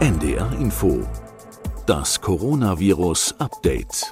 NDR Info. Das Coronavirus Update.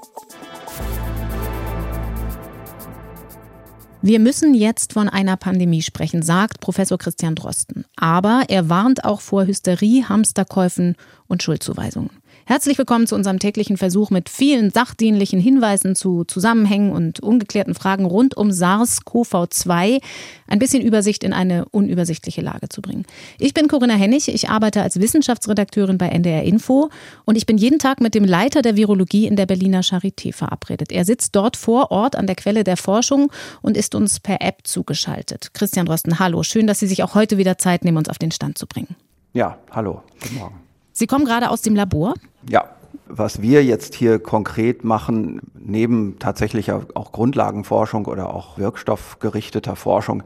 Wir müssen jetzt von einer Pandemie sprechen, sagt Professor Christian Drosten. Aber er warnt auch vor Hysterie, Hamsterkäufen und Schuldzuweisungen. Herzlich willkommen zu unserem täglichen Versuch mit vielen sachdienlichen Hinweisen zu Zusammenhängen und ungeklärten Fragen rund um SARS-CoV-2 ein bisschen Übersicht in eine unübersichtliche Lage zu bringen. Ich bin Corinna Hennig, ich arbeite als Wissenschaftsredakteurin bei NDR Info und ich bin jeden Tag mit dem Leiter der Virologie in der Berliner Charité verabredet. Er sitzt dort vor Ort an der Quelle der Forschung und ist uns per App zugeschaltet. Christian Drosten, hallo, schön, dass Sie sich auch heute wieder Zeit nehmen, uns auf den Stand zu bringen. Ja, hallo, guten Morgen. Sie kommen gerade aus dem Labor? Ja, was wir jetzt hier konkret machen, neben tatsächlicher auch Grundlagenforschung oder auch wirkstoffgerichteter Forschung,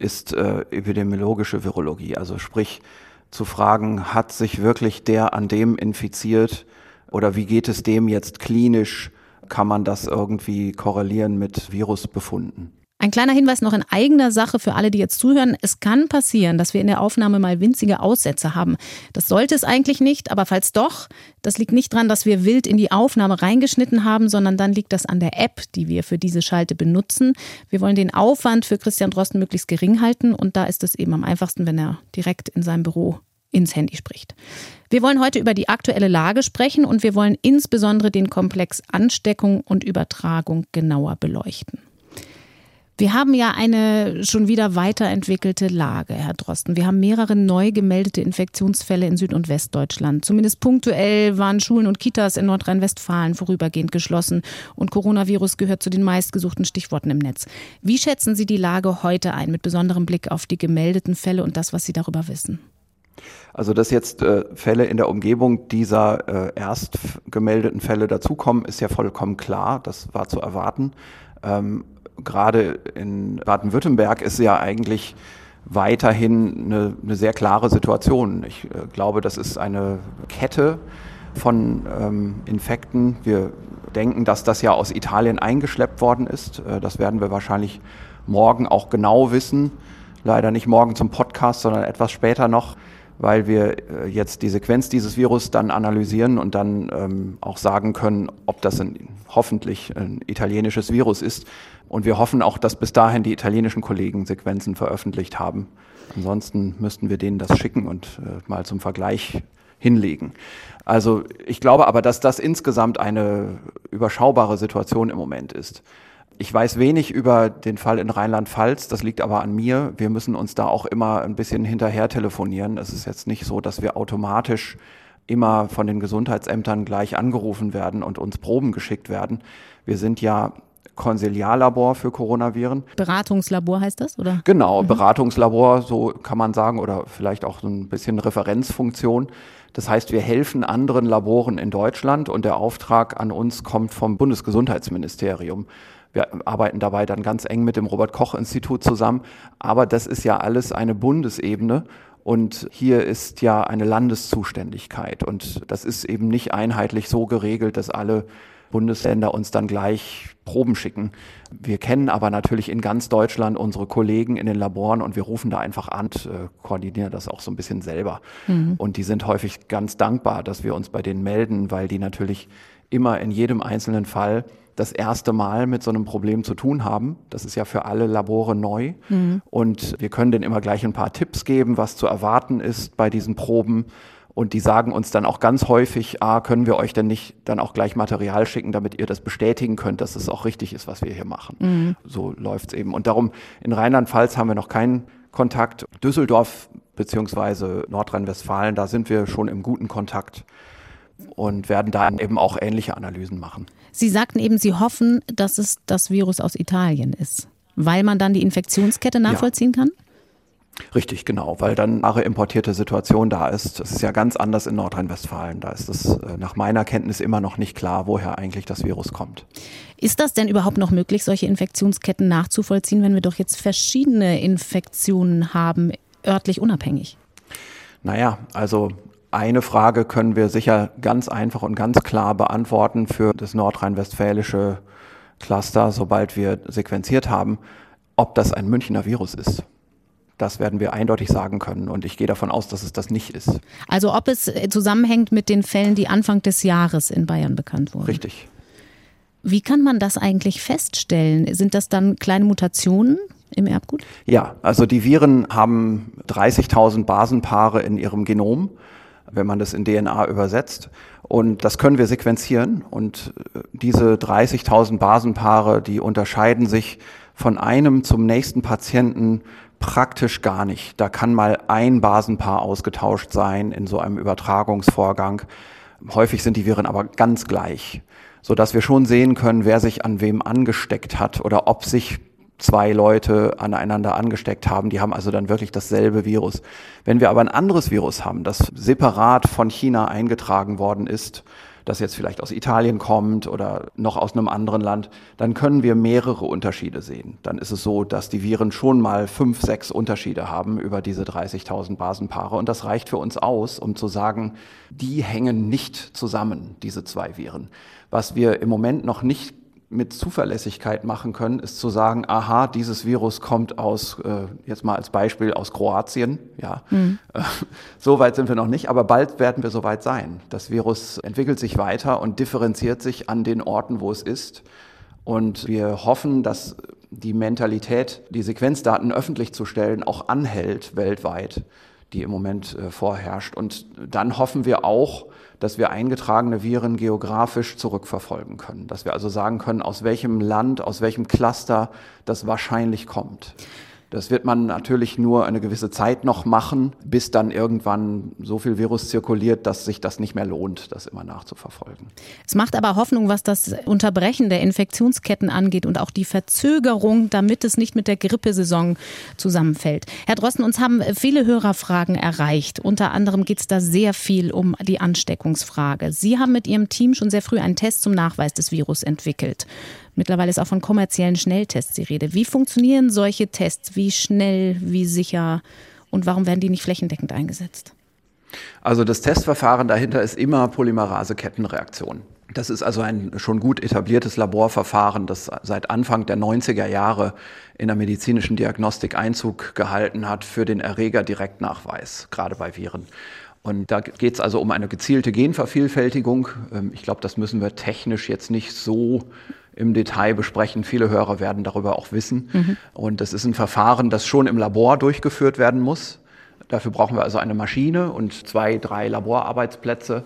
ist äh, epidemiologische Virologie. Also sprich zu fragen, hat sich wirklich der an dem infiziert oder wie geht es dem jetzt klinisch? Kann man das irgendwie korrelieren mit Virusbefunden? Ein kleiner Hinweis noch in eigener Sache für alle, die jetzt zuhören. Es kann passieren, dass wir in der Aufnahme mal winzige Aussätze haben. Das sollte es eigentlich nicht, aber falls doch, das liegt nicht daran, dass wir wild in die Aufnahme reingeschnitten haben, sondern dann liegt das an der App, die wir für diese Schalte benutzen. Wir wollen den Aufwand für Christian Drosten möglichst gering halten und da ist es eben am einfachsten, wenn er direkt in seinem Büro ins Handy spricht. Wir wollen heute über die aktuelle Lage sprechen und wir wollen insbesondere den Komplex Ansteckung und Übertragung genauer beleuchten. Wir haben ja eine schon wieder weiterentwickelte Lage, Herr Drosten. Wir haben mehrere neu gemeldete Infektionsfälle in Süd- und Westdeutschland. Zumindest punktuell waren Schulen und Kitas in Nordrhein-Westfalen vorübergehend geschlossen und Coronavirus gehört zu den meistgesuchten Stichworten im Netz. Wie schätzen Sie die Lage heute ein, mit besonderem Blick auf die gemeldeten Fälle und das, was Sie darüber wissen? Also, dass jetzt äh, Fälle in der Umgebung dieser äh, erst gemeldeten Fälle dazukommen, ist ja vollkommen klar. Das war zu erwarten. Ähm, gerade in Baden-Württemberg ist ja eigentlich weiterhin eine, eine, sehr klare Situation. Ich äh, glaube, das ist eine Kette von ähm, Infekten. Wir denken, dass das ja aus Italien eingeschleppt worden ist. Äh, das werden wir wahrscheinlich morgen auch genau wissen. Leider nicht morgen zum Podcast, sondern etwas später noch, weil wir äh, jetzt die Sequenz dieses Virus dann analysieren und dann ähm, auch sagen können, ob das ein, hoffentlich ein italienisches Virus ist. Und wir hoffen auch, dass bis dahin die italienischen Kollegen Sequenzen veröffentlicht haben. Ansonsten müssten wir denen das schicken und äh, mal zum Vergleich hinlegen. Also ich glaube aber, dass das insgesamt eine überschaubare Situation im Moment ist. Ich weiß wenig über den Fall in Rheinland-Pfalz, das liegt aber an mir. Wir müssen uns da auch immer ein bisschen hinterher telefonieren. Es ist jetzt nicht so, dass wir automatisch immer von den Gesundheitsämtern gleich angerufen werden und uns Proben geschickt werden. Wir sind ja Konsiliarlabor für Coronaviren. Beratungslabor heißt das, oder? Genau, mhm. Beratungslabor, so kann man sagen, oder vielleicht auch so ein bisschen Referenzfunktion. Das heißt, wir helfen anderen Laboren in Deutschland und der Auftrag an uns kommt vom Bundesgesundheitsministerium. Wir arbeiten dabei dann ganz eng mit dem Robert Koch Institut zusammen. Aber das ist ja alles eine Bundesebene. Und hier ist ja eine Landeszuständigkeit. Und das ist eben nicht einheitlich so geregelt, dass alle Bundesländer uns dann gleich Proben schicken. Wir kennen aber natürlich in ganz Deutschland unsere Kollegen in den Laboren und wir rufen da einfach an, und, äh, koordinieren das auch so ein bisschen selber. Mhm. Und die sind häufig ganz dankbar, dass wir uns bei denen melden, weil die natürlich immer in jedem einzelnen Fall das erste Mal mit so einem Problem zu tun haben. Das ist ja für alle Labore neu. Mhm. Und wir können denen immer gleich ein paar Tipps geben, was zu erwarten ist bei diesen Proben. Und die sagen uns dann auch ganz häufig, ah, können wir euch denn nicht dann auch gleich Material schicken, damit ihr das bestätigen könnt, dass es auch richtig ist, was wir hier machen. Mhm. So läuft's eben. Und darum, in Rheinland-Pfalz haben wir noch keinen Kontakt. Düsseldorf beziehungsweise Nordrhein-Westfalen, da sind wir schon im guten Kontakt und werden da eben auch ähnliche Analysen machen. Sie sagten eben, Sie hoffen, dass es das Virus aus Italien ist, weil man dann die Infektionskette nachvollziehen ja. kann? Richtig, genau, weil dann eine importierte Situation da ist. Das ist ja ganz anders in Nordrhein-Westfalen. Da ist es äh, nach meiner Kenntnis immer noch nicht klar, woher eigentlich das Virus kommt. Ist das denn überhaupt noch möglich, solche Infektionsketten nachzuvollziehen, wenn wir doch jetzt verschiedene Infektionen haben, örtlich unabhängig? Naja, also eine Frage können wir sicher ganz einfach und ganz klar beantworten für das nordrhein-westfälische Cluster, sobald wir sequenziert haben, ob das ein Münchner Virus ist Das werden wir eindeutig sagen können. Und ich gehe davon aus, dass es das nicht ist. Also ob es äh, zusammenhängt mit den Fällen, die Anfang des Jahres in Bayern bekannt wurden. Richtig. Wie kann man das eigentlich feststellen? Sind das dann kleine Mutationen? im Erbgut? Ja, also die Viren haben 30.000 Basenpaare in ihrem Genom, wenn man das in DNA übersetzt. Und das können wir sequenzieren. Und äh, diese 30.000 Basenpaare, die unterscheiden sich von einem zum nächsten Patienten praktisch gar nicht. Da kann mal ein Basenpaar ausgetauscht sein in so einem Übertragungsvorgang. Häufig sind die Viren aber ganz gleich, so dass wir schon sehen können, wer sich an wem angesteckt hat oder ob sich zwei Leute aneinander angesteckt haben. Die haben also dann wirklich dasselbe Virus. Wenn wir aber ein anderes Virus haben, das separat von China eingetragen worden ist, das jetzt vielleicht aus Italien kommt oder noch aus einem anderen Land, dann können wir mehrere Unterschiede sehen. Dann ist es so, dass die Viren schon mal fünf, sechs Unterschiede haben über diese 30.000 Basenpaare. Und das reicht für uns aus, um zu sagen, die hängen nicht zusammen, diese zwei Viren. Was wir im Moment noch nicht mit Zuverlässigkeit machen können, ist zu sagen, aha, dieses Virus kommt aus, äh, jetzt mal als Beispiel aus Kroatien. Ja, mhm. äh, so weit sind wir noch nicht, aber bald werden wir so weit sein. Das Virus entwickelt sich weiter und differenziert sich an den Orten, wo es ist. Und wir hoffen, dass die Mentalität, die Sequenzdaten öffentlich zu stellen, auch anhält weltweit, die im Moment äh, vorherrscht. Und dann hoffen wir auch, dass wir eingetragene Viren geografisch zurückverfolgen können. Dass wir also sagen können, aus welchem Land, aus welchem Cluster das wahrscheinlich kommt. Das wird man natürlich nur eine gewisse Zeit noch machen, bis dann irgendwann so viel Virus zirkuliert, dass sich das nicht mehr lohnt, das immer nachzuverfolgen. Es macht aber Hoffnung, was das Unterbrechen der Infektionsketten angeht und auch die Verzögerung, damit es nicht mit der Grippesaison zusammenfällt. Herr Drosten, uns haben viele Hörerfragen erreicht. Unter anderem geht es da sehr viel um die Ansteckungsfrage. Sie haben mit Ihrem Team schon sehr früh einen Test zum Nachweis des Virus entwickelt. Mittlerweile ist auch von kommerziellen Schnelltests die Rede. Wie funktionieren solche Tests? Wie schnell, wie sicher und warum werden die nicht flächendeckend eingesetzt? Also das Testverfahren dahinter ist immer Polymerase-Kettenreaktion. Das ist also ein schon gut etabliertes Laborverfahren, das seit Anfang der 90er Jahre in der medizinischen Diagnostik Einzug gehalten hat für den Erreger-Direktnachweis, gerade bei Viren. Und da geht es also um eine gezielte Genvervielfältigung. Ähm, ich glaube, das müssen wir technisch jetzt nicht so im Detail besprechen. Viele Hörer werden darüber auch wissen. Mhm. Und das ist ein Verfahren, das schon im Labor durchgeführt werden muss. Dafür brauchen wir also eine Maschine und zwei, drei Laborarbeitsplätze.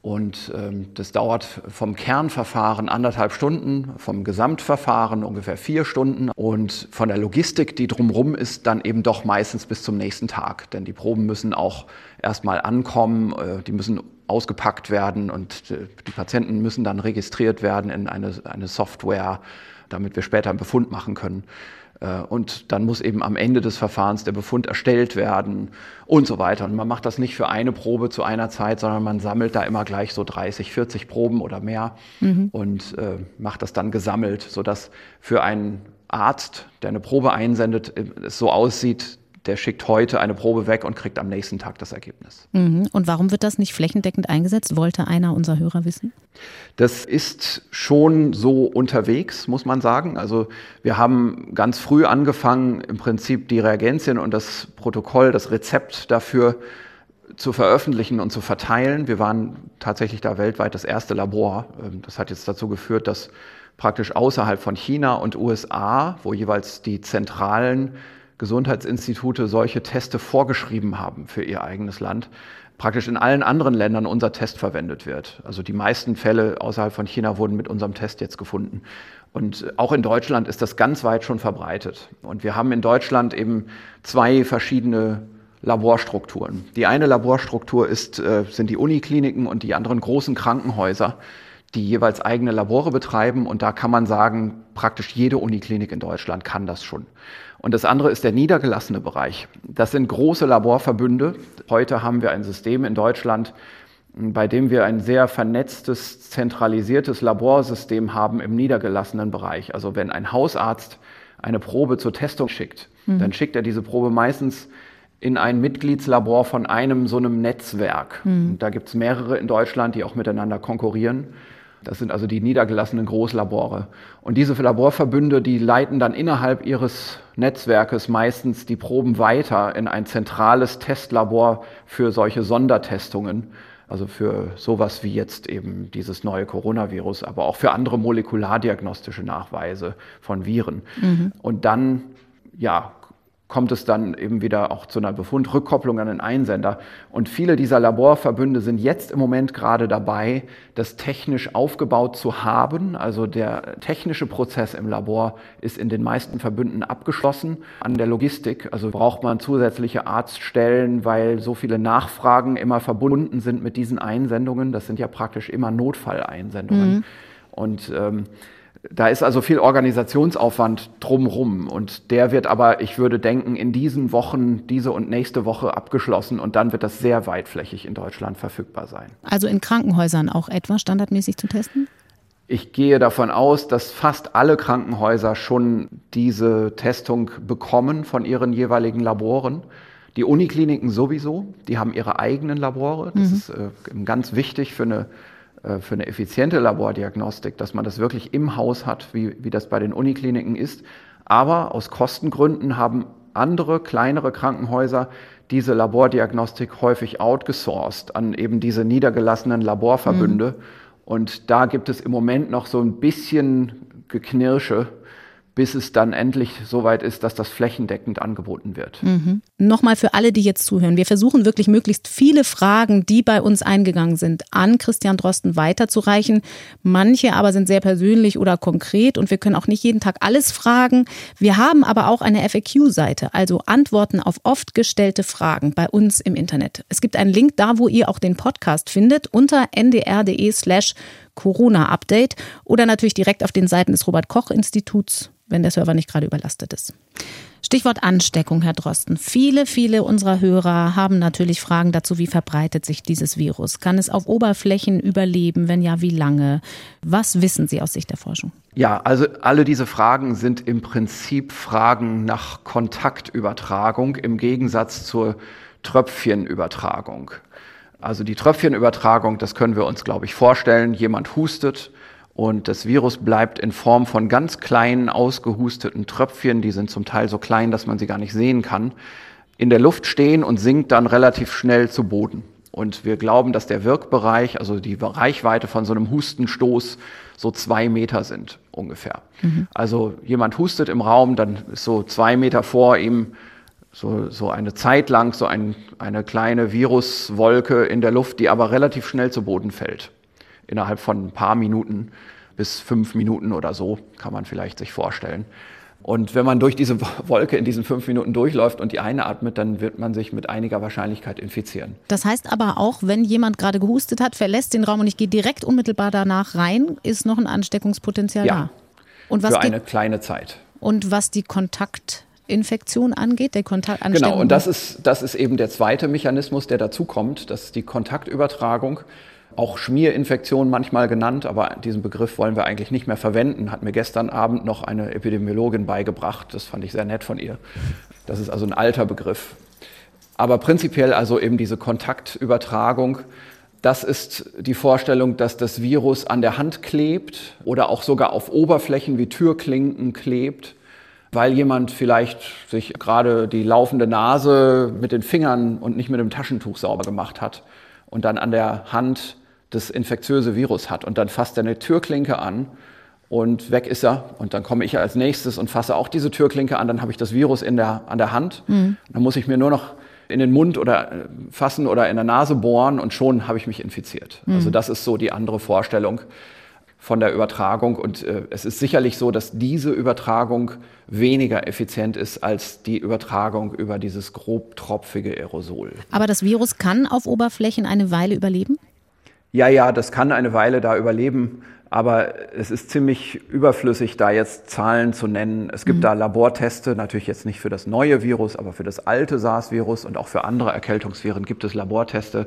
Und ähm, das dauert vom Kernverfahren anderthalb Stunden, vom Gesamtverfahren ungefähr vier Stunden und von der Logistik, die drumherum ist, dann eben doch meistens bis zum nächsten Tag. Denn die Proben müssen auch erstmal ankommen, äh, die müssen ausgepackt werden und äh, die Patienten müssen dann registriert werden in eine, eine Software, damit wir später einen Befund machen können. Äh, und dann muss eben am Ende des Verfahrens der Befund erstellt werden und so weiter. Und man macht das nicht für eine Probe zu einer Zeit, sondern man sammelt da immer gleich so 30, 40 Proben oder mehr mhm. und äh, macht das dann gesammelt, sodass für einen Arzt, der eine Probe einsendet, es so aussieht, der schickt heute eine Probe weg und kriegt am nächsten Tag das Ergebnis. Mhm. Und warum wird das nicht flächendeckend eingesetzt? Wollte einer unserer Hörer wissen? Das ist schon so unterwegs, muss man sagen. Also wir haben ganz früh angefangen, im Prinzip die Reagenzien und das Protokoll, das Rezept dafür zu veröffentlichen und zu verteilen. Wir waren tatsächlich da weltweit das erste Labor. Ähm, das hat jetzt dazu geführt, dass praktisch außerhalb von China und USA, wo jeweils die zentralen Gesundheitsinstitute solche Teste vorgeschrieben haben für ihr eigenes Land, praktisch in allen anderen Ländern unser Test verwendet wird. Also die meisten Fälle außerhalb von China wurden mit unserem Test jetzt gefunden. Und auch in Deutschland ist das ganz weit schon verbreitet. Und wir haben in Deutschland eben zwei verschiedene Laborstrukturen. Die eine Laborstruktur ist, äh, sind die Unikliniken und die anderen großen Krankenhäuser, die jeweils eigene Labore betreiben. Und da kann man sagen, praktisch jede Uniklinik in Deutschland kann das schon. Und das andere ist der niedergelassene Bereich. Das sind große Laborverbünde. Heute haben wir ein System in Deutschland, bei dem wir ein sehr vernetztes, zentralisiertes Laborsystem haben im niedergelassenen Bereich. Also wenn ein Hausarzt eine Probe zur Testung schickt, mhm. dann schickt er diese Probe meistens in ein Mitgliedslabor von einem so einem Netzwerk. Mhm. Da gibt es mehrere in Deutschland, die auch miteinander konkurrieren. Das sind also die niedergelassenen Großlabore. Und diese Laborverbünde, die leiten dann innerhalb ihres Netzwerkes meistens die Proben weiter in ein zentrales Testlabor für solche Sondertestungen. Also für sowas wie jetzt eben dieses neue Coronavirus, aber auch für andere molekulardiagnostische Nachweise von Viren. Mhm. Und dann, ja, kommt es dann eben wieder auch zu einer Befundrückkopplung an den Einsender. Und viele dieser Laborverbünde sind jetzt im Moment gerade dabei, das technisch aufgebaut zu haben. Also der technische Prozess im Labor ist in den meisten Verbünden abgeschlossen. An der Logistik, also braucht man zusätzliche Arztstellen, weil so viele Nachfragen immer verbunden sind mit diesen Einsendungen. Das sind ja praktisch immer Notfalleinsendungen. Mhm. Und ähm, da ist also viel Organisationsaufwand drumrum und der wird aber, ich würde denken, in diesen Wochen, diese und nächste Woche abgeschlossen und dann wird das sehr weitflächig in Deutschland verfügbar sein. Also in Krankenhäusern auch etwa standardmäßig zu testen? Ich gehe davon aus, dass fast alle Krankenhäuser schon diese Testung bekommen von ihren jeweiligen Laboren. Die Unikliniken sowieso, die haben ihre eigenen Labore. Das mhm. ist äh, ganz wichtig für eine für eine effiziente Labordiagnostik, dass man das wirklich im Haus hat, wie, wie das bei den Unikliniken ist. Aber aus Kostengründen haben andere, kleinere Krankenhäuser diese Labordiagnostik häufig outgesourced an eben diese niedergelassenen Laborverbünde. Mhm. Und da gibt es im Moment noch so ein bisschen Geknirsche, bis es dann endlich soweit ist, dass das flächendeckend angeboten wird. Mhm. Nochmal für alle, die jetzt zuhören. Wir versuchen wirklich möglichst viele Fragen, die bei uns eingegangen sind, an Christian Drosten weiterzureichen. Manche aber sind sehr persönlich oder konkret und wir können auch nicht jeden Tag alles fragen. Wir haben aber auch eine FAQ-Seite, also Antworten auf oft gestellte Fragen bei uns im Internet. Es gibt einen Link da, wo ihr auch den Podcast findet unter ndr.de slash Corona-Update oder natürlich direkt auf den Seiten des Robert-Koch-Instituts wenn der Server nicht gerade überlastet ist. Stichwort Ansteckung, Herr Drosten. Viele, viele unserer Hörer haben natürlich Fragen dazu, wie verbreitet sich dieses Virus? Kann es auf Oberflächen überleben? Wenn ja, wie lange? Was wissen Sie aus Sicht der Forschung? Ja, also alle diese Fragen sind im Prinzip Fragen nach Kontaktübertragung im Gegensatz zur Tröpfchenübertragung. Also die Tröpfchenübertragung, das können wir uns, glaube ich, vorstellen. Jemand hustet, und das Virus bleibt in Form von ganz kleinen, ausgehusteten Tröpfchen, die sind zum Teil so klein, dass man sie gar nicht sehen kann, in der Luft stehen und sinkt dann relativ schnell zu Boden. Und wir glauben, dass der Wirkbereich, also die Reichweite von so einem Hustenstoß, so zwei Meter sind ungefähr. Mhm. Also jemand hustet im Raum, dann ist so zwei Meter vor ihm so, so eine Zeit lang so ein, eine kleine Viruswolke in der Luft, die aber relativ schnell zu Boden fällt innerhalb von ein paar Minuten bis fünf Minuten oder so, kann man vielleicht sich vorstellen. Und wenn man durch diese Wolke in diesen fünf Minuten durchläuft und die einatmet, dann wird man sich mit einiger Wahrscheinlichkeit infizieren. Das heißt aber auch, wenn jemand gerade gehustet hat, verlässt den Raum und ich gehe direkt unmittelbar danach rein, ist noch ein Ansteckungspotenzial ja, da. Und was für eine kleine Zeit. Und was die Kontaktinfektion angeht, der Kontakt Genau, und das ist, das ist eben der zweite Mechanismus, der dazu kommt, das ist die Kontaktübertragung auch Schmierinfektion manchmal genannt, aber diesen Begriff wollen wir eigentlich nicht mehr verwenden, hat mir gestern Abend noch eine Epidemiologin beigebracht. Das fand ich sehr nett von ihr. Das ist also ein alter Begriff. Aber prinzipiell also eben diese Kontaktübertragung, das ist die Vorstellung, dass das Virus an der Hand klebt oder auch sogar auf Oberflächen wie Türklinken klebt, weil jemand vielleicht sich gerade die laufende Nase mit den Fingern und nicht mit dem Taschentuch sauber gemacht hat und dann an der Hand das infektiöse Virus hat. Und dann fasst er eine Türklinke an und weg ist er. Und dann komme ich als nächstes und fasse auch diese Türklinke an. Dann habe ich das Virus in der, an der Hand. Mhm. Dann muss ich mir nur noch in den Mund oder äh, fassen oder in der Nase bohren und schon habe ich mich infiziert. Mhm. Also das ist so die andere Vorstellung von der Übertragung. Und äh, es ist sicherlich so, dass diese Übertragung weniger effizient ist als die Übertragung über dieses grobtropfige Aerosol. Aber das Virus kann auf Oberflächen eine Weile überleben? ja, ja, das kann eine Weile da überleben, aber es ist ziemlich überflüssig, da jetzt Zahlen zu nennen. Es gibt mhm. da Laborteste, natürlich jetzt nicht für das neue Virus, aber für das alte SARS-Virus und auch für andere Erkältungsviren gibt es Laborteste.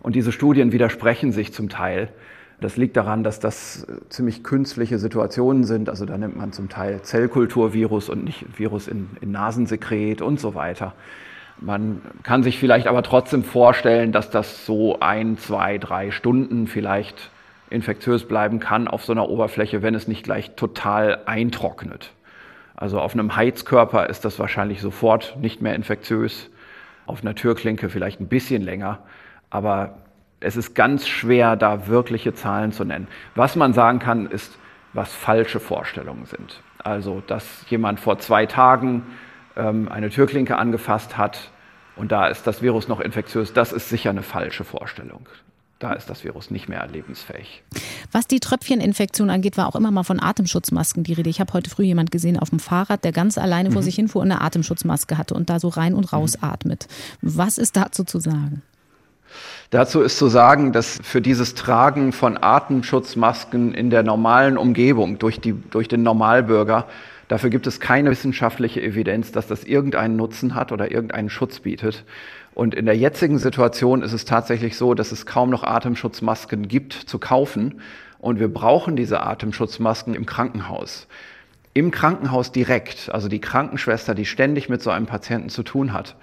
Und diese Studien widersprechen sich zum Teil. Das liegt daran, dass das ziemlich künstliche Situationen sind. Also da nimmt man zum Teil Zellkulturvirus und nicht Virus in, in Nasensekret und so weiter. Man kann sich vielleicht aber trotzdem vorstellen, dass das so ein, zwei, drei Stunden vielleicht infektiös bleiben kann auf so einer Oberfläche, wenn es nicht gleich total eintrocknet. Also auf einem Heizkörper ist das wahrscheinlich sofort nicht mehr infektiös. Auf einer Türklinke vielleicht ein bisschen länger. Aber es ist ganz schwer, da wirkliche Zahlen zu nennen. Was man sagen kann, ist, was falsche Vorstellungen sind. Also, dass jemand vor zwei Tagen ähm, eine Türklinke angefasst hat und da ist das Virus noch infektiös, das ist sicher eine falsche Vorstellung. Da ist das Virus nicht mehr lebensfähig. Was die Tröpfcheninfektion angeht, war auch immer mal von Atemschutzmasken die Rede. Ich habe heute früh jemand gesehen auf dem Fahrrad, der ganz alleine mhm. vor sich hinfuhr und eine Atemschutzmaske hatte und da so rein und raus mhm. atmet. Was ist dazu zu sagen? Dazu ist zu sagen, dass für dieses Tragen von Atemschutzmasken in der normalen Umgebung durch, die, durch den Normalbürger, dafür gibt es keine wissenschaftliche Evidenz, dass das irgendeinen Nutzen hat oder irgendeinen Schutz bietet. Und in der jetzigen Situation ist es tatsächlich so, dass es kaum noch Atemschutzmasken gibt zu kaufen. Und wir brauchen diese Atemschutzmasken im Krankenhaus. Im Krankenhaus direkt, also die Krankenschwester, die ständig mit so einem Patienten zu tun hat,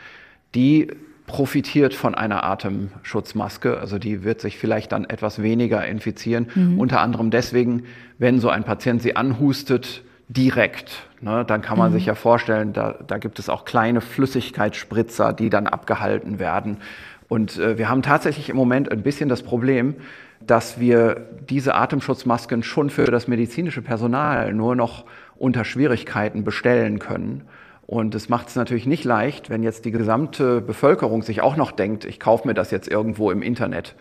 die profitiert von einer Atemschutzmaske. Also die wird sich vielleicht dann etwas weniger infizieren. Mhm. Unter anderem deswegen, wenn so ein Patient sie anhustet, direkt. Ne, dann kann man mhm. sich ja vorstellen, da, da gibt es auch kleine Flüssigkeitsspritzer, die dann abgehalten werden. Und äh, wir haben tatsächlich im Moment ein bisschen das Problem, dass wir diese Atemschutzmasken schon für das medizinische Personal nur noch unter Schwierigkeiten bestellen können. Und es macht es natürlich nicht leicht, wenn jetzt die gesamte Bevölkerung sich auch noch denkt, ich kaufe mir das jetzt irgendwo im Internet.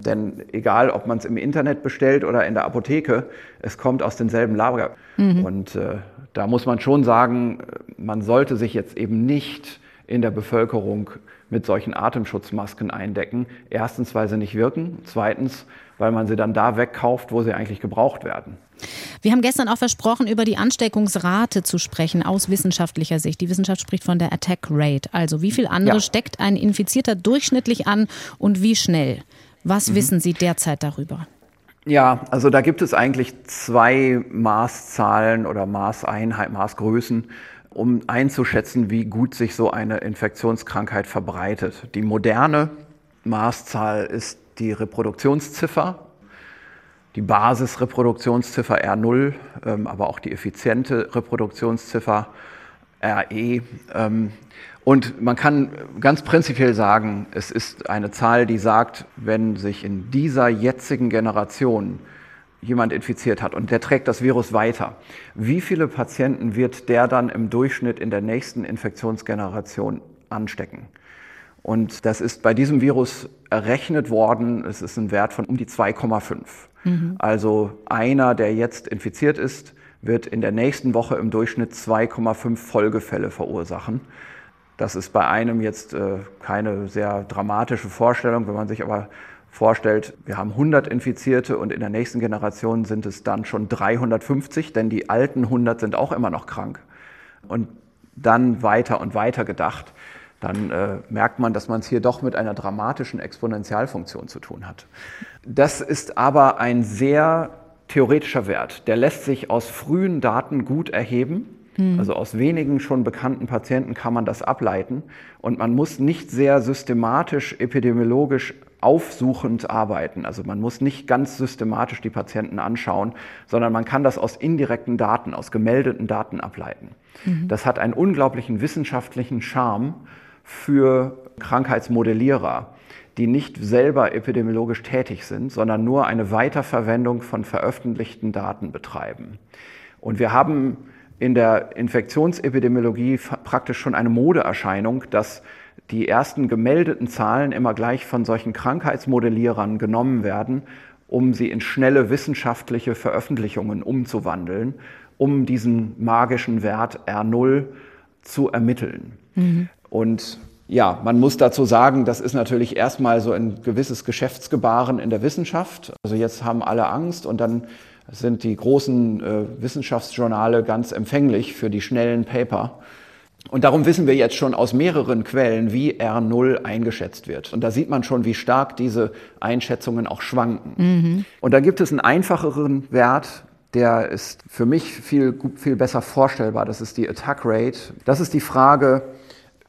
Denn egal, ob man es im Internet bestellt oder in der Apotheke, es kommt aus denselben Lager. Mhm. Und äh, da muss man schon sagen, man sollte sich jetzt eben nicht in der Bevölkerung mit solchen Atemschutzmasken eindecken. Erstens, weil sie nicht wirken. Zweitens, weil man sie dann da wegkauft, wo sie eigentlich gebraucht werden. Wir haben gestern auch versprochen, über die Ansteckungsrate zu sprechen aus wissenschaftlicher Sicht. Die Wissenschaft spricht von der Attack Rate. Also wie viel andere ja. steckt ein Infizierter durchschnittlich an und wie schnell? Was mhm. wissen Sie derzeit darüber? Ja, also da gibt es eigentlich zwei Maßzahlen oder Maßeinheit, Maßgrößen, um einzuschätzen, wie gut sich so eine Infektionskrankheit verbreitet. Die moderne Maßzahl ist die Reproduktionsziffer, die Basisreproduktionsziffer R0, ähm, aber auch die effiziente Reproduktionsziffer RE. Ähm, und man kann ganz prinzipiell sagen, es ist eine Zahl, die sagt, wenn sich in dieser jetzigen Generation jemand infiziert hat und der trägt das Virus weiter, wie viele Patienten wird der dann im Durchschnitt in der nächsten Infektionsgeneration anstecken? Und das ist bei diesem Virus errechnet worden, es ist ein Wert von um die 2,5. Mhm. Also einer, der jetzt infiziert ist, wird in der nächsten Woche im Durchschnitt 2,5 Folgefälle verursachen. Das ist bei einem jetzt äh, keine sehr dramatische Vorstellung. Wenn man sich aber vorstellt, wir haben 100 Infizierte und in der nächsten Generation sind es dann schon 350, denn die alten 100 sind auch immer noch krank. Und dann weiter und weiter gedacht, dann äh, merkt man, dass man es hier doch mit einer dramatischen Exponentialfunktion zu tun hat. Das ist aber ein sehr theoretischer Wert. Der lässt sich aus frühen Daten gut erheben hm. Also aus wenigen schon bekannten Patienten kann man das ableiten und man muss nicht sehr systematisch epidemiologisch aufsuchend arbeiten. Also man muss nicht ganz systematisch die Patienten anschauen, sondern man kann das aus indirekten Daten, aus gemeldeten Daten ableiten. Mhm. Das hat einen unglaublichen wissenschaftlichen Charme für Krankheitsmodellierer, die nicht selber epidemiologisch tätig sind, sondern nur eine Weiterverwendung von veröffentlichten Daten betreiben. Und wir haben in der Infektionsepidemiologie praktisch schon eine Modeerscheinung, dass die ersten gemeldeten Zahlen immer gleich von solchen Krankheitsmodellierern genommen werden, um sie in schnelle wissenschaftliche Veröffentlichungen umzuwandeln, um diesen magischen Wert R0 zu ermitteln. Mhm. Und ja, man muss dazu sagen, das ist natürlich erstmal so ein gewisses Geschäftsgebaren in der Wissenschaft. Also jetzt haben alle Angst und dann sind die großen äh, Wissenschaftsjournale ganz empfänglich für die schnellen Paper. Und darum wissen wir jetzt schon aus mehreren Quellen, wie R0 eingeschätzt wird. Und da sieht man schon, wie stark diese Einschätzungen auch schwanken. Mhm. Und dann gibt es einen einfacheren Wert, der ist für mich viel, viel besser vorstellbar. Das ist die Attack Rate. Das ist die Frage,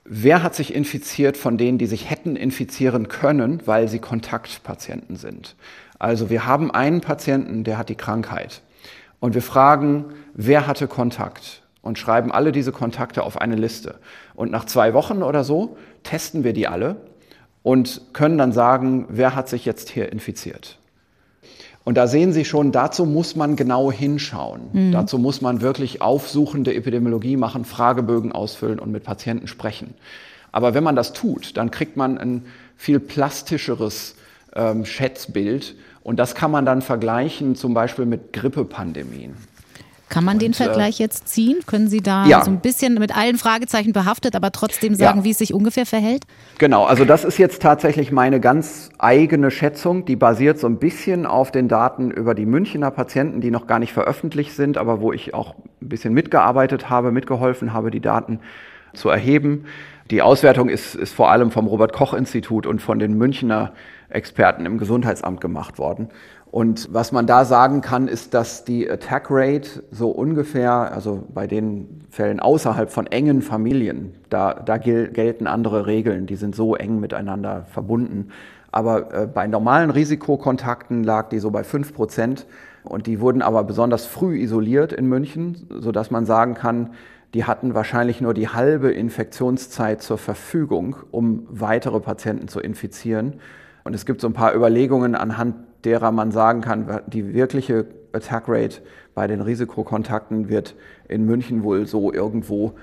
wer hat sich infiziert von denen, die sich hätten infizieren können, weil sie Kontaktpatienten sind. Also wir haben einen Patienten, der hat die Krankheit. Und wir fragen, wer hatte Kontakt? Und schreiben alle diese Kontakte auf eine Liste. Und nach zwei Wochen oder so testen wir die alle und können dann sagen, wer hat sich jetzt hier infiziert. Und da sehen Sie schon, dazu muss man genau hinschauen. Mhm. Dazu muss man wirklich aufsuchende Epidemiologie machen, Fragebögen ausfüllen und mit Patienten sprechen. Aber wenn man das tut, dann kriegt man ein viel plastischeres ähm, Schätzbild. Und das kann man dann vergleichen zum Beispiel mit Grippepandemien. Kann man und, den äh, Vergleich jetzt ziehen? Können Sie da ja. so ein bisschen mit allen Fragezeichen behaftet, aber trotzdem sagen, ja. wie es sich ungefähr verhält? Genau, also das ist jetzt tatsächlich meine ganz eigene Schätzung. Die basiert so ein bisschen auf den Daten über die Münchner Patienten, die noch gar nicht veröffentlicht sind, aber wo ich auch ein bisschen mitgearbeitet habe, mitgeholfen habe, die Daten zu erheben. Die Auswertung ist, ist vor allem vom Robert Koch Institut und von den Münchner Experten im Gesundheitsamt gemacht worden. Und was man da sagen kann, ist, dass die Attack Rate so ungefähr, also bei den Fällen außerhalb von engen Familien, da, da gel gelten andere Regeln, die sind so eng miteinander verbunden. Aber äh, bei normalen Risikokontakten lag die so bei fünf Prozent und die wurden aber besonders früh isoliert in München, sodass man sagen kann, die hatten wahrscheinlich nur die halbe Infektionszeit zur Verfügung, um weitere Patienten zu infizieren. Und es gibt so ein paar Überlegungen anhand derer man sagen kann, die wirkliche Attack Rate bei den Risikokontakten wird in München wohl so irgendwo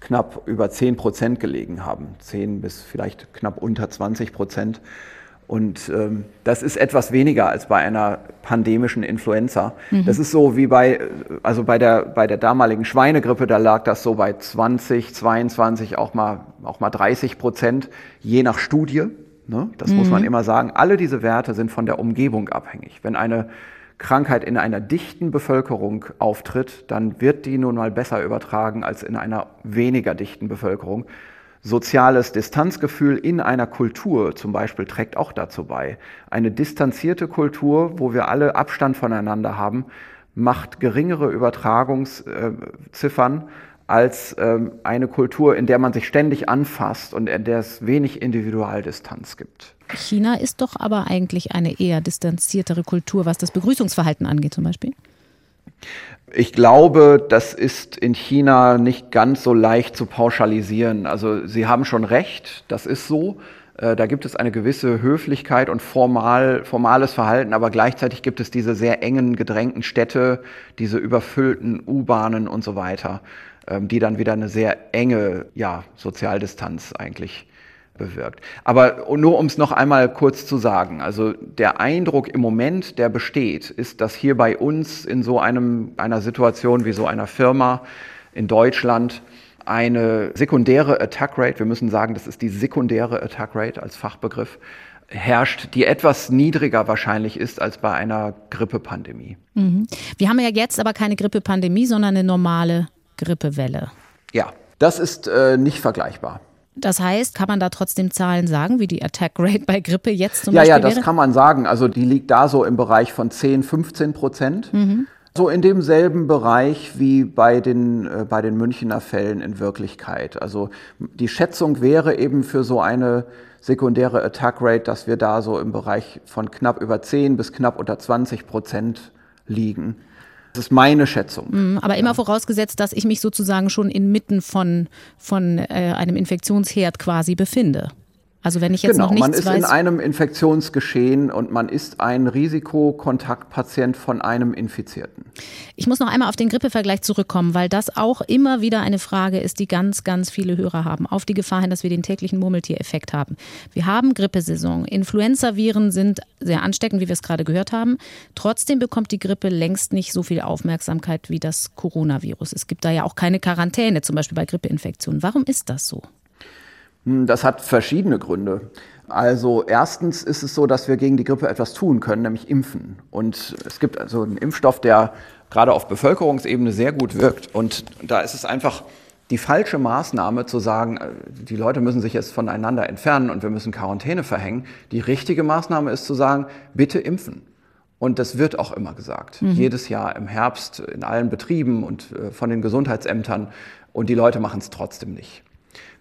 knapp über 10 Prozent gelegen haben. 10 bis vielleicht knapp unter 20 Prozent. Und ähm, das ist etwas weniger als bei einer pandemischen Influenza. Mhm. Das ist so wie bei, also bei der, bei der damaligen Schweinegrippe, da lag das so bei 20, 22, auch mal, auch mal 30 Prozent, je nach Studie. Ne? Das mhm. muss man mhm. immer sagen. Alle diese Werte sind von der Umgebung abhängig. Wenn eine Krankheit in einer dichten Bevölkerung auftritt, dann wird die nun mal besser übertragen als in einer weniger dichten Bevölkerung. Soziales Distanzgefühl in einer Kultur zum Beispiel trägt auch dazu bei. Eine distanzierte Kultur, wo wir alle Abstand voneinander haben, macht geringere Übertragungsziffern als ähm, eine Kultur, in der man sich ständig anfasst und in der es wenig Individualdistanz gibt. China ist doch aber eigentlich eine eher distanziertere Kultur, was das Begrüßungsverhalten angeht zum Beispiel. Ich glaube, das ist in China nicht ganz so leicht zu pauschalisieren. Also Sie haben schon recht, das ist so. Äh, da gibt es eine gewisse Höflichkeit und formal, formales Verhalten, aber gleichzeitig gibt es diese sehr engen, gedrängten Städte, diese überfüllten U-Bahnen und so weiter. Ähm, die dann wieder eine sehr enge ja, Sozialdistanz eigentlich bewirkt. Aber nur um es noch einmal kurz zu sagen, also der Eindruck im Moment, der besteht, ist, dass hier bei uns in so einem, einer Situation wie so einer Firma in Deutschland eine sekundäre Attack Rate, wir müssen sagen, das ist die sekundäre Attack Rate als Fachbegriff, herrscht, die etwas niedriger wahrscheinlich ist als bei einer Grippepandemie. Mhm. Wir haben ja jetzt aber keine Grippepandemie, sondern eine normale Grippewelle. Ja, das ist äh, nicht vergleichbar. Das heißt, kann man da trotzdem Zahlen sagen, wie die Attack Rate bei Grippe jetzt zum ja, Beispiel Ja, das wäre? kann man sagen. Also die liegt da so im Bereich von 10, 15 Prozent. Mhm. So in demselben Bereich wie bei den, äh, bei den Münchner Fällen in Wirklichkeit. Also die Schätzung wäre eben für so eine sekundäre Attack Rate, dass wir da so im Bereich von knapp über 10 bis knapp unter 20 Prozent liegen. Das ist meine Schätzung. Mhm, aber immer ja. vorausgesetzt, dass ich mich sozusagen schon inmitten von, von äh, einem Infektionsherd quasi befinde. Also wenn ich jetzt genau, noch nichts man ist weiß, in einem Infektionsgeschehen und man ist ein Risikokontaktpatient von einem Infizierten. Ich muss noch einmal auf den Grippevergleich zurückkommen, weil das auch immer wieder eine Frage ist, die ganz, ganz viele Hörer haben, auf die Gefahr hin, dass wir den täglichen Murmeltiereffekt haben. Wir haben Grippesaison. Influenzaviren sind sehr ansteckend, wie wir es gerade gehört haben. Trotzdem bekommt die Grippe längst nicht so viel Aufmerksamkeit wie das Coronavirus. Es gibt da ja auch keine Quarantäne, zum Beispiel bei Grippeinfektionen. Warum ist das so? Hm, das hat verschiedene Gründe. Also erstens ist es so, dass wir gegen die Grippe etwas tun können, nämlich impfen. Und es gibt also einen Impfstoff, der gerade auf Bevölkerungsebene sehr gut wirkt. Und da ist es einfach die falsche Maßnahme zu sagen, äh, die Leute müssen sich jetzt voneinander entfernen und wir müssen Quarantäne verhängen. Die richtige Maßnahme ist zu sagen, bitte impfen. Und das wird auch immer gesagt. Mhm. Jedes Jahr im Herbst in allen Betrieben und äh, von den Gesundheitsämtern. Und die Leute machen es trotzdem nicht.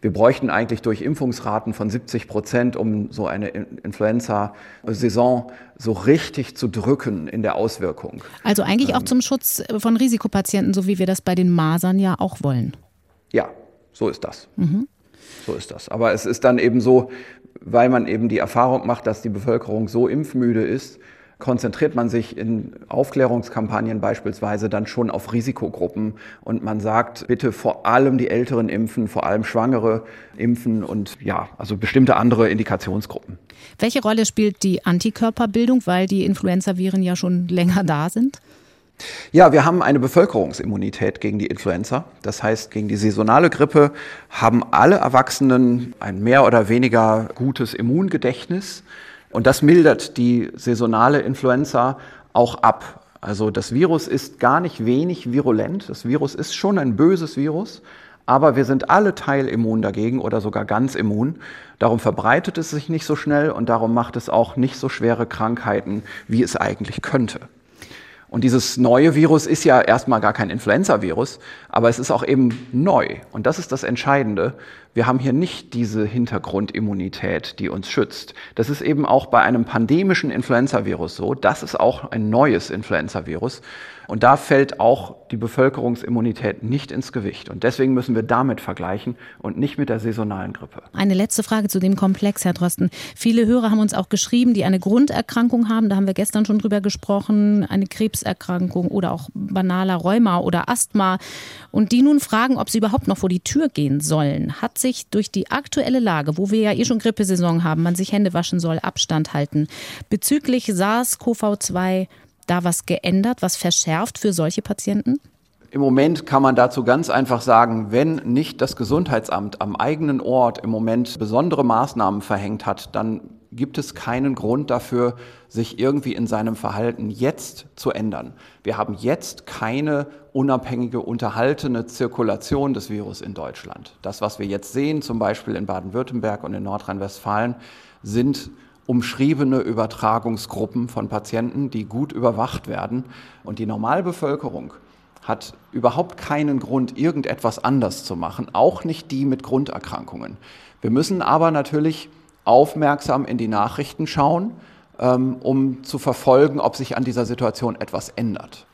Wir bräuchten eigentlich durch Impfungsraten von 70 Prozent, um so eine Influenza-Saison so richtig zu drücken in der Auswirkung. Also eigentlich auch ähm, zum Schutz von Risikopatienten, so wie wir das bei den Masern ja auch wollen. Ja, so ist das. Mhm. So ist das. Aber es ist dann eben so, weil man eben die Erfahrung macht, dass die Bevölkerung so impfmüde ist, konzentriert man sich in Aufklärungskampagnen beispielsweise dann schon auf Risikogruppen und man sagt, bitte vor allem die Älteren impfen, vor allem Schwangere impfen und ja, also bestimmte andere Indikationsgruppen. Welche Rolle spielt die Antikörperbildung, weil die Influenzaviren ja schon länger da sind? Ja, wir haben eine Bevölkerungsimmunität gegen die Influenza. Das heißt, gegen die saisonale Grippe haben alle Erwachsenen ein mehr oder weniger gutes Immungedächtnis. Und das mildert die saisonale Influenza auch ab. Also das Virus ist gar nicht wenig virulent. Das Virus ist schon ein böses Virus, aber wir sind alle teilimmun dagegen oder sogar ganz immun. Darum verbreitet es sich nicht so schnell und darum macht es auch nicht so schwere Krankheiten, wie es eigentlich könnte. Und dieses neue Virus ist ja erstmal gar kein Influenza-Virus, aber es ist auch eben neu. Und das ist das Entscheidende. Wir haben hier nicht diese Hintergrundimmunität, die uns schützt. Das ist eben auch bei einem pandemischen Influenza-Virus so. Das ist auch ein neues Influenza-Virus. Und da fällt auch die Bevölkerungsimmunität nicht ins Gewicht. Und deswegen müssen wir damit vergleichen und nicht mit der saisonalen Grippe. Eine letzte Frage zu dem Komplex, Herr Drosten. Viele Hörer haben uns auch geschrieben, die eine Grunderkrankung haben. Da haben wir gestern schon drüber gesprochen. Eine Krebserkrankung oder auch banaler Rheuma oder Asthma. Und die nun fragen, ob sie überhaupt noch vor die Tür gehen sollen. Hat sich durch die aktuelle Lage, wo wir ja eh schon Grippesaison haben, man sich Hände waschen soll, Abstand halten, bezüglich SARS-CoV-2 da was geändert, was verschärft für solche Patienten? Im Moment kann man dazu ganz einfach sagen, wenn nicht das Gesundheitsamt am eigenen Ort im Moment besondere Maßnahmen verhängt hat, dann gibt es keinen Grund dafür, sich irgendwie in seinem Verhalten jetzt zu ändern. Wir haben jetzt keine unabhängige, unterhaltene Zirkulation des Virus in Deutschland. Das, was wir jetzt sehen, zum Beispiel in Baden-Württemberg und in Nordrhein-Westfalen, sind umschriebene Übertragungsgruppen von Patienten, die gut überwacht werden. Und die Normalbevölkerung hat überhaupt keinen Grund, irgendetwas anders zu machen, auch nicht die mit Grunderkrankungen. Wir müssen aber natürlich aufmerksam in die Nachrichten schauen, ähm, um zu verfolgen, ob sich an dieser Situation etwas ändert.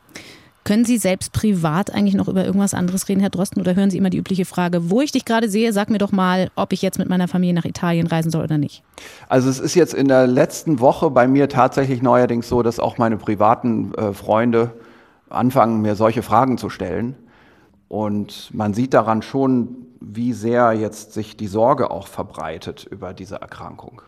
Können Sie selbst privat eigentlich noch über irgendwas anderes reden, Herr Drosten, oder hören Sie immer die übliche Frage, wo ich dich gerade sehe, sag mir doch mal, ob ich jetzt mit meiner Familie nach Italien reisen soll oder nicht? Also es ist jetzt in der letzten Woche bei mir tatsächlich neuerdings so, dass auch meine privaten äh, Freunde anfangen, mir solche Fragen zu stellen. Und man sieht daran schon, wie sehr jetzt sich die Sorge auch verbreitet über diese Erkrankung.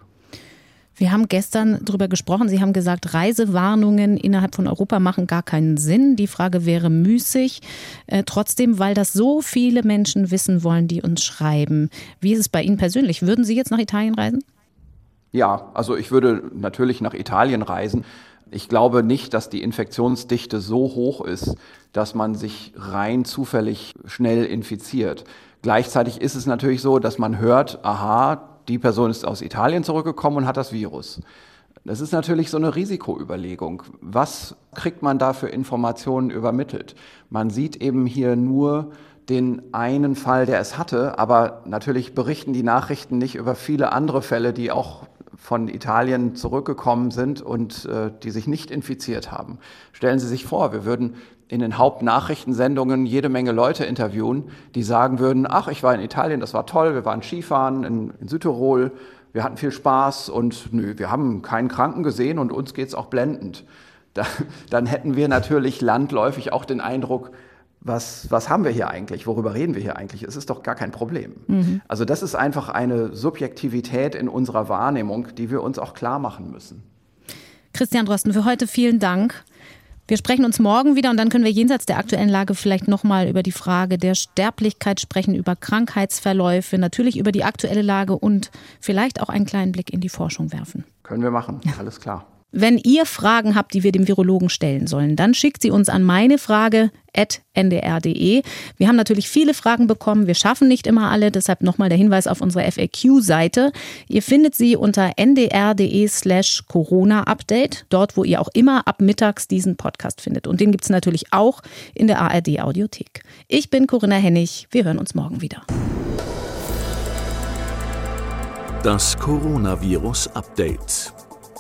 Wir haben gestern darüber gesprochen. Sie haben gesagt, Reisewarnungen innerhalb von Europa machen gar keinen Sinn. Die Frage wäre müßig. Äh, trotzdem, weil das so viele Menschen wissen wollen, die uns schreiben. Wie ist es bei Ihnen persönlich? Würden Sie jetzt nach Italien reisen? Ja, also ich würde natürlich nach Italien reisen. Ich glaube nicht, dass die Infektionsdichte so hoch ist, dass man sich rein zufällig schnell infiziert. Gleichzeitig ist es natürlich so, dass man hört, aha, die Person ist aus Italien zurückgekommen und hat das Virus. Das ist natürlich so eine Risikoüberlegung. Was kriegt man da für Informationen übermittelt? Man sieht eben hier nur den einen Fall, der es hatte, aber natürlich berichten die Nachrichten nicht über viele andere Fälle, die auch von Italien zurückgekommen sind und äh, die sich nicht infiziert haben. Stellen Sie sich vor, wir würden in den Hauptnachrichtensendungen jede Menge Leute interviewen, die sagen würden, ach, ich war in Italien, das war toll, wir waren Skifahren in, in Südtirol, wir hatten viel Spaß und nö, wir haben keinen Kranken gesehen und uns geht's auch blendend. Da, dann hätten wir natürlich landläufig auch den Eindruck, was, was haben wir hier eigentlich? Worüber reden wir hier eigentlich? Es ist doch gar kein Problem. Mhm. Also das ist einfach eine Subjektivität in unserer Wahrnehmung, die wir uns auch klar machen müssen. Christian Drosten, für heute vielen Dank. Wir sprechen uns morgen wieder und dann können wir jenseits der aktuellen Lage vielleicht nochmal über die Frage der Sterblichkeit sprechen, über Krankheitsverläufe, natürlich über die aktuelle Lage und vielleicht auch einen kleinen Blick in die Forschung werfen. Können wir machen, alles klar. Wenn ihr Fragen habt, die wir dem Virologen stellen sollen, dann schickt sie uns an meine Frage ndr.de. Wir haben natürlich viele Fragen bekommen. Wir schaffen nicht immer alle. Deshalb nochmal der Hinweis auf unsere FAQ-Seite. Ihr findet sie unter ndr.de slash Corona-Update. Dort, wo ihr auch immer ab mittags diesen Podcast findet. Und den gibt es natürlich auch in der ARD-Audiothek. Ich bin Corinna Hennig. Wir hören uns morgen wieder. Das Coronavirus Update.